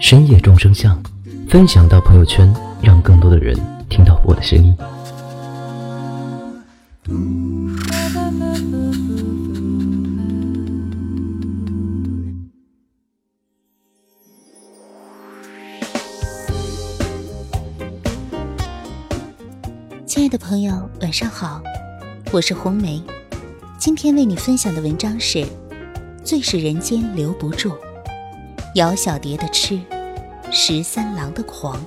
深夜众生相”，分享到朋友圈，让更多的人听到我的声音。亲爱的朋友，晚上好，我是红梅。今天为你分享的文章是《最是人间留不住》，姚小蝶的痴，十三郎的狂。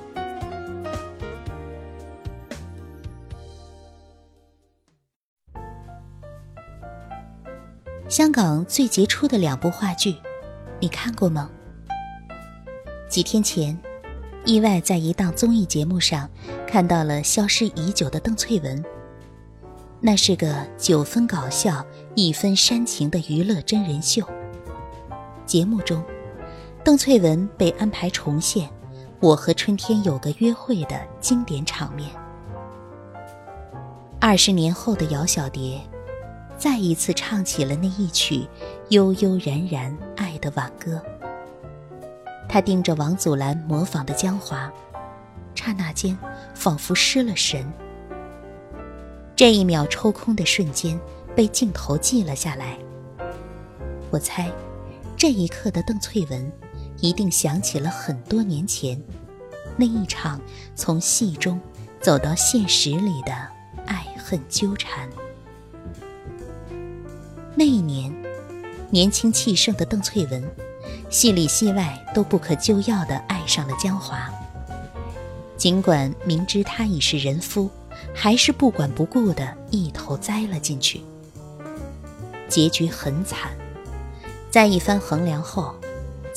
香港最杰出的两部话剧，你看过吗？几天前，意外在一档综艺节目上看到了消失已久的邓萃雯。那是个九分搞笑、一分煽情的娱乐真人秀。节目中，邓萃雯被安排重现《我和春天有个约会》的经典场面。二十年后的姚小蝶，再一次唱起了那一曲悠悠然然爱的挽歌。她盯着王祖蓝模仿的江华，刹那间仿佛失了神。这一秒抽空的瞬间被镜头记了下来。我猜，这一刻的邓萃雯一定想起了很多年前那一场从戏中走到现实里的爱恨纠缠。那一年，年轻气盛的邓萃雯，戏里戏外都不可救药地爱上了江华。尽管明知他已是人夫。还是不管不顾的一头栽了进去，结局很惨。在一番衡量后，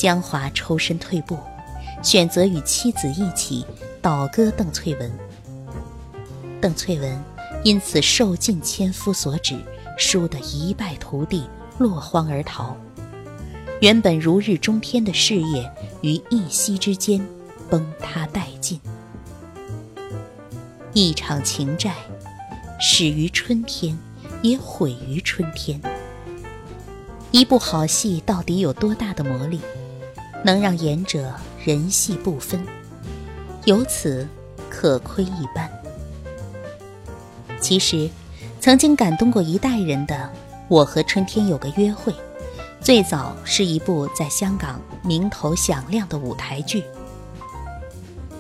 江华抽身退步，选择与妻子一起倒戈邓萃雯。邓萃雯因此受尽千夫所指，输得一败涂地，落荒而逃。原本如日中天的事业，于一夕之间崩塌殆尽。一场情债，始于春天，也毁于春天。一部好戏到底有多大的魔力，能让演者人戏不分，由此可窥一斑。其实，曾经感动过一代人的《我和春天有个约会》，最早是一部在香港名头响亮的舞台剧。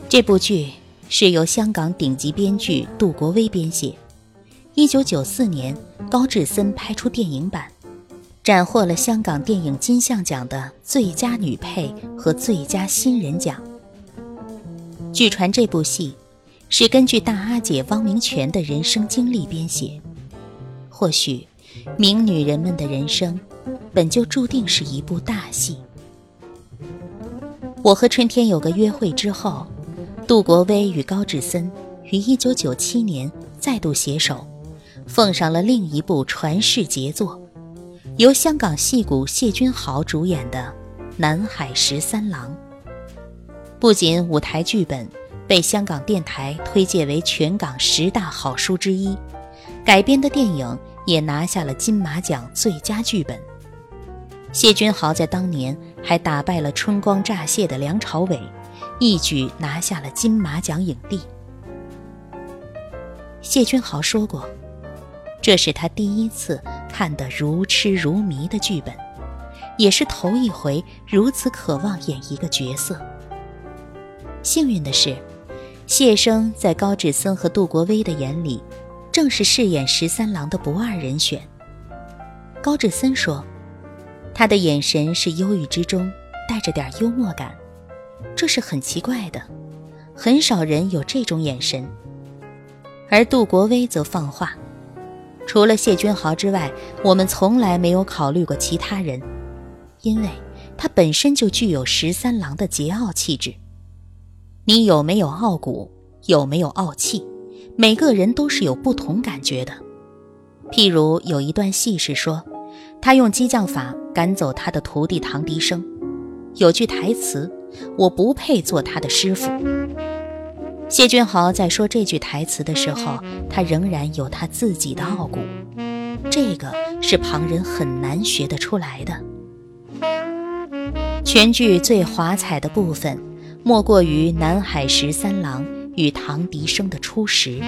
这部剧。是由香港顶级编剧杜国威编写，一九九四年高志森拍出电影版，斩获了香港电影金像奖的最佳女配和最佳新人奖。据传这部戏是根据大阿姐汪明荃的人生经历编写，或许名女人们的人生本就注定是一部大戏。我和春天有个约会之后。杜国威与高志森于1997年再度携手，奉上了另一部传世杰作，由香港戏骨谢君豪主演的《南海十三郎》。不仅舞台剧本被香港电台推介为全港十大好书之一，改编的电影也拿下了金马奖最佳剧本。谢君豪在当年还打败了春光乍泄的梁朝伟。一举拿下了金马奖影帝。谢君豪说过，这是他第一次看得如痴如迷的剧本，也是头一回如此渴望演一个角色。幸运的是，谢生在高志森和杜国威的眼里，正是饰演十三郎的不二人选。高志森说，他的眼神是忧郁之中带着点幽默感。这是很奇怪的，很少人有这种眼神。而杜国威则放话：“除了谢君豪之外，我们从来没有考虑过其他人，因为他本身就具有十三郎的桀骜气质。”你有没有傲骨，有没有傲气，每个人都是有不同感觉的。譬如有一段戏是说，他用激将法赶走他的徒弟唐迪生，有句台词：“我不配做他的师傅。”谢君豪在说这句台词的时候，他仍然有他自己的傲骨，这个是旁人很难学得出来的。全剧最华彩的部分，莫过于南海十三郎与唐迪生的初识，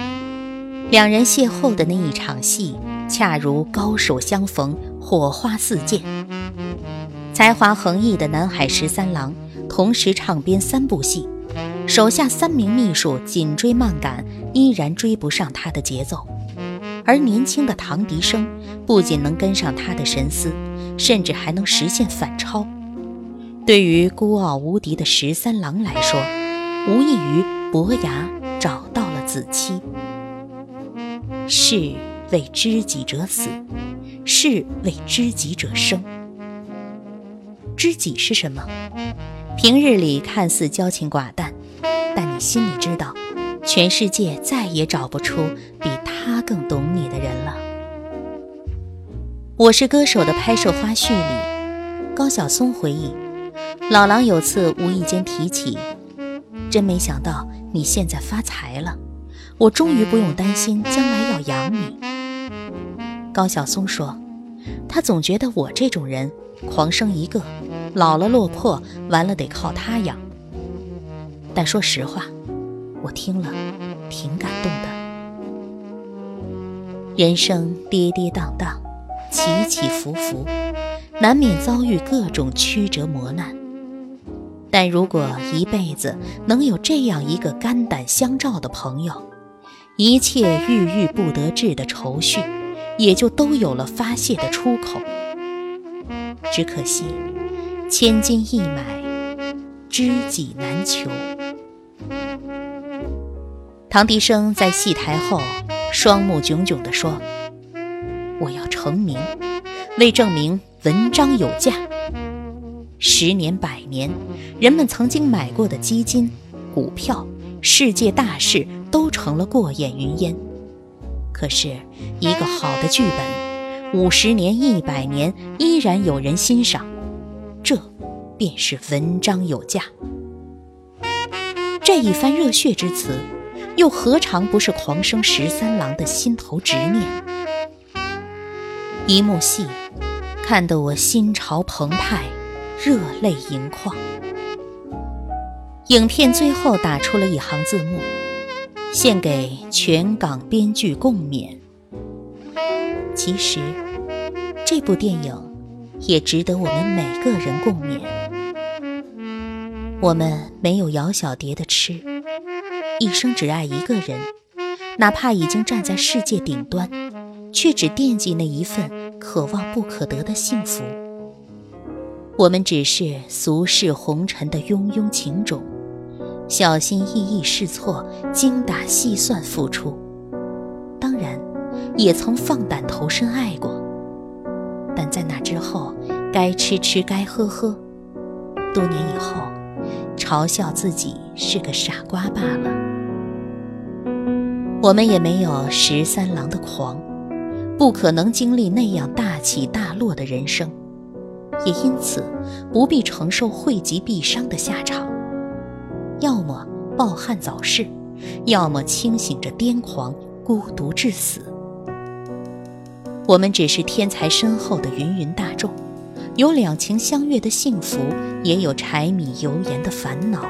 两人邂逅的那一场戏，恰如高手相逢，火花四溅。才华横溢的南海十三郎同时唱编三部戏。手下三名秘书紧追慢赶，依然追不上他的节奏。而年轻的唐迪生不仅能跟上他的神思，甚至还能实现反超。对于孤傲无敌的十三郎来说，无异于伯牙找到了子期。士为知己者死，士为知己者生。知己是什么？平日里看似交情寡淡。但你心里知道，全世界再也找不出比他更懂你的人了。我是歌手的拍摄花絮里，高晓松回忆，老狼有次无意间提起，真没想到你现在发财了，我终于不用担心将来要养你。高晓松说，他总觉得我这种人，狂生一个，老了落魄，完了得靠他养。但说实话，我听了挺感动的。人生跌跌宕宕，起起伏伏，难免遭遇各种曲折磨难。但如果一辈子能有这样一个肝胆相照的朋友，一切郁郁不得志的愁绪，也就都有了发泄的出口。只可惜，千金易买，知己难求。唐迪生在戏台后，双目炯炯地说：“我要成名，为证明文章有价。十年百年，人们曾经买过的基金、股票、世界大事，都成了过眼云烟。可是，一个好的剧本，五十年、一百年，依然有人欣赏，这便是文章有价。这一番热血之词。”又何尝不是狂生十三郎的心头执念？一幕戏，看得我心潮澎湃，热泪盈眶。影片最后打出了一行字幕：“献给全港编剧共勉。”其实，这部电影也值得我们每个人共勉。我们没有姚小蝶的痴。一生只爱一个人，哪怕已经站在世界顶端，却只惦记那一份可望不可得的幸福。我们只是俗世红尘的庸庸情种，小心翼翼试错，精打细算付出。当然，也曾放胆投身爱过，但在那之后，该吃吃，该喝喝。多年以后。嘲笑自己是个傻瓜罢了。我们也没有十三郎的狂，不可能经历那样大起大落的人生，也因此不必承受惠及必伤的下场。要么抱憾早逝，要么清醒着癫狂，孤独至死。我们只是天才身后的芸芸大众。有两情相悦的幸福，也有柴米油盐的烦恼，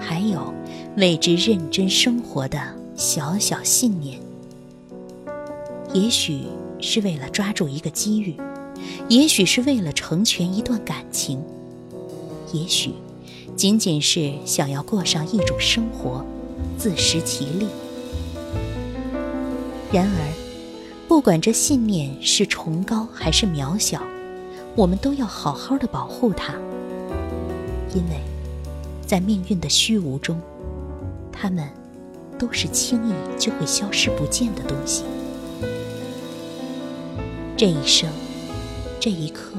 还有为之认真生活的小小信念。也许是为了抓住一个机遇，也许是为了成全一段感情，也许仅仅是想要过上一种生活，自食其力。然而，不管这信念是崇高还是渺小。我们都要好好的保护它，因为，在命运的虚无中，它们都是轻易就会消失不见的东西。这一生，这一刻，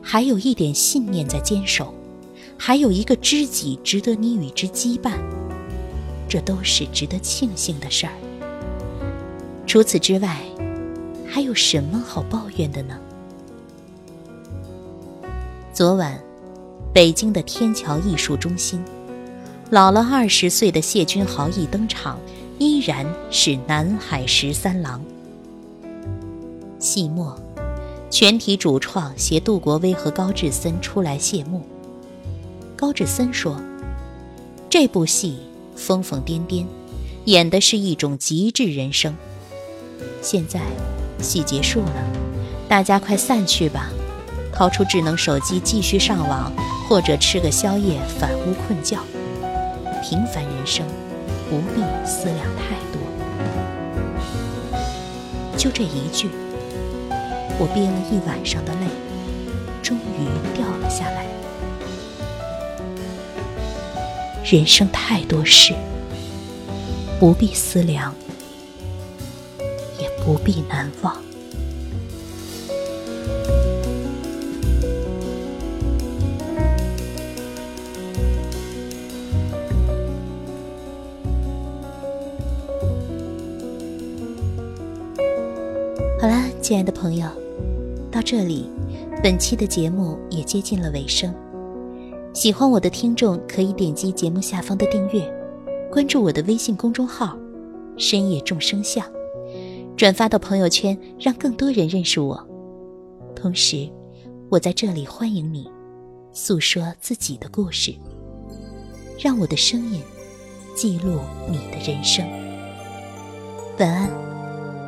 还有一点信念在坚守，还有一个知己值得你与之羁绊，这都是值得庆幸的事儿。除此之外，还有什么好抱怨的呢？昨晚，北京的天桥艺术中心，老了二十岁的谢君豪一登场，依然是南海十三郎。戏末，全体主创携杜国威和高志森出来谢幕。高志森说：“这部戏疯疯癫癫，演的是一种极致人生。现在，戏结束了，大家快散去吧。”掏出智能手机继续上网，或者吃个宵夜反屋困觉。平凡人生，不必思量太多。就这一句，我憋了一晚上的泪，终于掉了下来。人生太多事，不必思量，也不必难忘。好啦，亲爱的朋友，到这里，本期的节目也接近了尾声。喜欢我的听众可以点击节目下方的订阅，关注我的微信公众号“深夜众生相”，转发到朋友圈，让更多人认识我。同时，我在这里欢迎你，诉说自己的故事，让我的声音记录你的人生。晚安，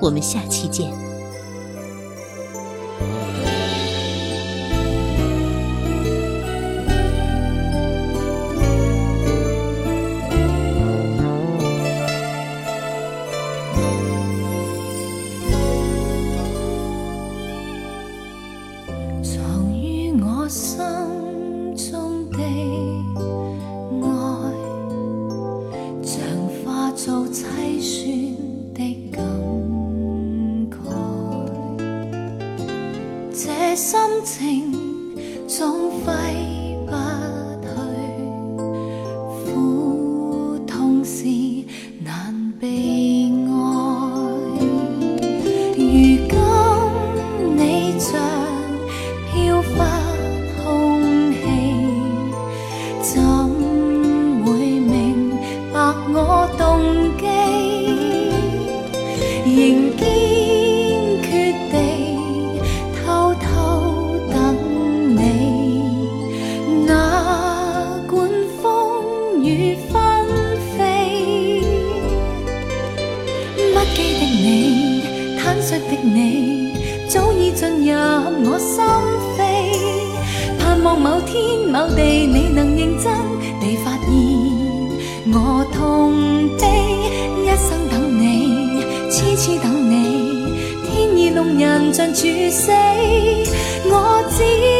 我们下期见。心情总废人尽处死，我只。